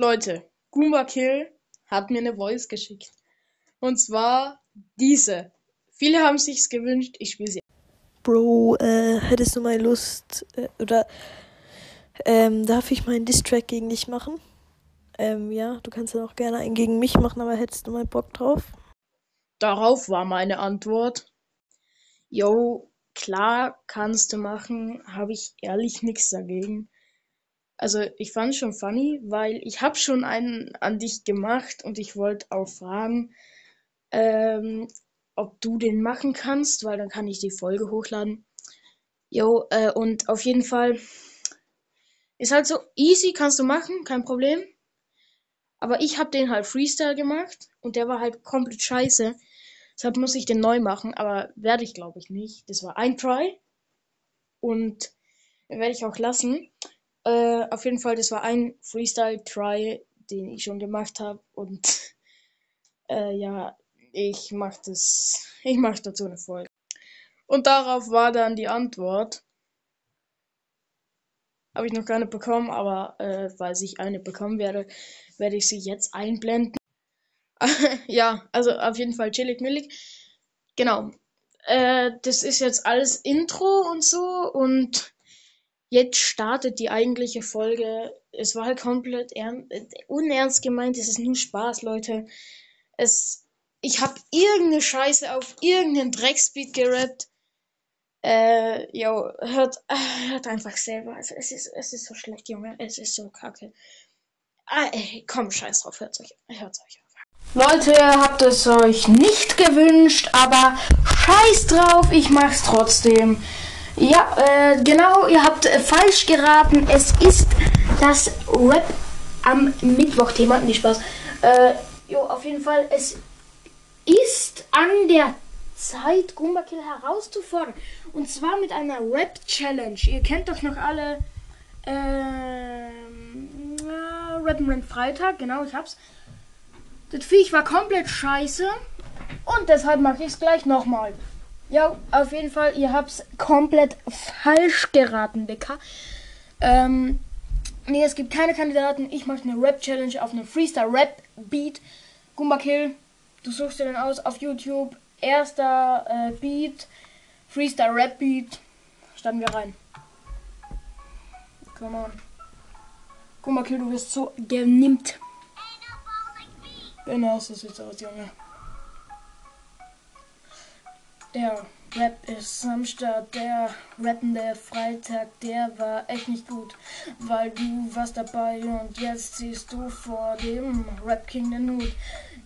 Leute, Goomba Kill hat mir eine Voice geschickt. Und zwar diese. Viele haben sich's gewünscht, ich spiele sie. Bro, äh, hättest du mal Lust, äh, oder ähm, darf ich meinen Distrack gegen dich machen? Ähm, ja, du kannst ja auch gerne einen gegen mich machen, aber hättest du mal Bock drauf? Darauf war meine Antwort. Yo, klar kannst du machen, habe ich ehrlich nichts dagegen. Also ich fand schon funny, weil ich habe schon einen an dich gemacht und ich wollte auch fragen, ähm, ob du den machen kannst, weil dann kann ich die Folge hochladen. Jo, äh, und auf jeden Fall ist halt so easy, kannst du machen, kein Problem. Aber ich habe den halt Freestyle gemacht und der war halt komplett scheiße. Deshalb muss ich den neu machen, aber werde ich glaube ich nicht. Das war ein Try und werde ich auch lassen. Äh, auf jeden Fall, das war ein Freestyle-Try, den ich schon gemacht habe und äh, ja, ich mach das, ich mach dazu eine Folge. Und darauf war dann die Antwort. Habe ich noch keine bekommen, aber äh, falls ich eine bekommen werde, werde ich sie jetzt einblenden. ja, also auf jeden Fall chillig millig. Genau. Äh, das ist jetzt alles Intro und so und jetzt startet die eigentliche Folge. Es war halt komplett unernst gemeint, es ist nur Spaß, Leute. Es ich hab irgendeine Scheiße auf irgendeinen Drecksbeat gerappt. Äh, yo, hört, hört einfach selber. Also, es ist, es ist so schlecht, Junge. Es ist so kacke. Ah, ey, komm, scheiß drauf, hört's euch, hört's euch Leute, habt es euch nicht gewünscht, aber scheiß drauf, ich mach's trotzdem. Ja, äh, genau, ihr habt äh, falsch geraten. Es ist das Rap am Mittwoch-Thema. Nicht Spaß. Äh, jo, auf jeden Fall, es ist an der Zeit, Goomba Kill herauszufordern. Und zwar mit einer Rap-Challenge. Ihr kennt doch noch alle ähm, äh, Rap Freitag, genau, ich hab's. Das Viech war komplett scheiße. Und deshalb mache ich es gleich nochmal. Ja, auf jeden Fall, ihr habt's komplett falsch geraten, Dicker. Ähm, nee, es gibt keine Kandidaten. Ich mache eine Rap-Challenge auf einem Freestyle-Rap-Beat. Goomba Kill, Du suchst dir den aus auf YouTube. Erster äh, Beat, Freestyle Rap Beat. Standen wir rein. Come on. Mal, Kill, du wirst so genimmt. Genau so sieht's aus, Junge. Der Rap ist am Start, der rappende Freitag, der war echt nicht gut, weil du warst dabei und jetzt ziehst du vor dem Rap King den Hut.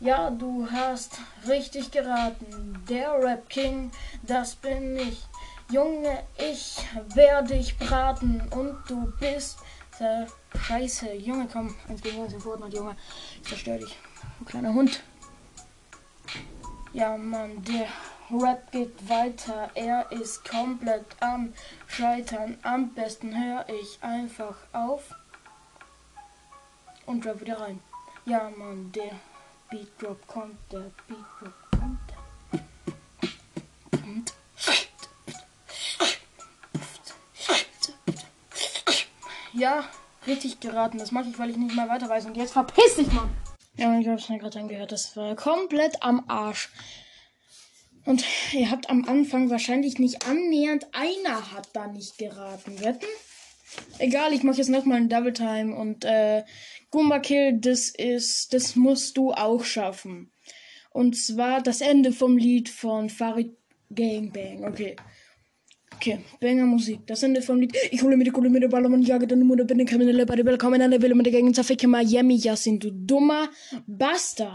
Ja, du hast richtig geraten, der Rap King, das bin ich. Junge, ich werde dich braten und du bist der Scheiße. Junge, komm, eins gegen eins in Fortnite, Junge. Ich zerstör dich, du kleiner Hund. Ja, Mann, der Rap geht weiter, er ist komplett am Scheitern. Am besten höre ich einfach auf und rap wieder rein. Ja, Mann, der Beat Drop kommt, der Beat Drop kommt. Und ja, richtig geraten. Das mache ich, weil ich nicht mehr weiter weiß. Und jetzt verpiss dich, Mann! Ja, ich hab's mir gerade angehört. Das war komplett am Arsch. Und ihr habt am Anfang wahrscheinlich nicht annähernd einer hat da nicht geraten. Wetten? Egal, ich mache jetzt nochmal einen Double Time und äh, Goomba Kill, das ist, das musst du auch schaffen. Und zwar das Ende vom Lied von Farid Gangbang. Okay. Okay, Banger Musik. Das Ende vom Lied. Ich hole mir die Kohle mit der Ballermann, jage deine Mutter, bin der Kriminelle bei der Willkommen an der Wille mit der Gang, zerficke Miami, ja, sind du dummer Bastard.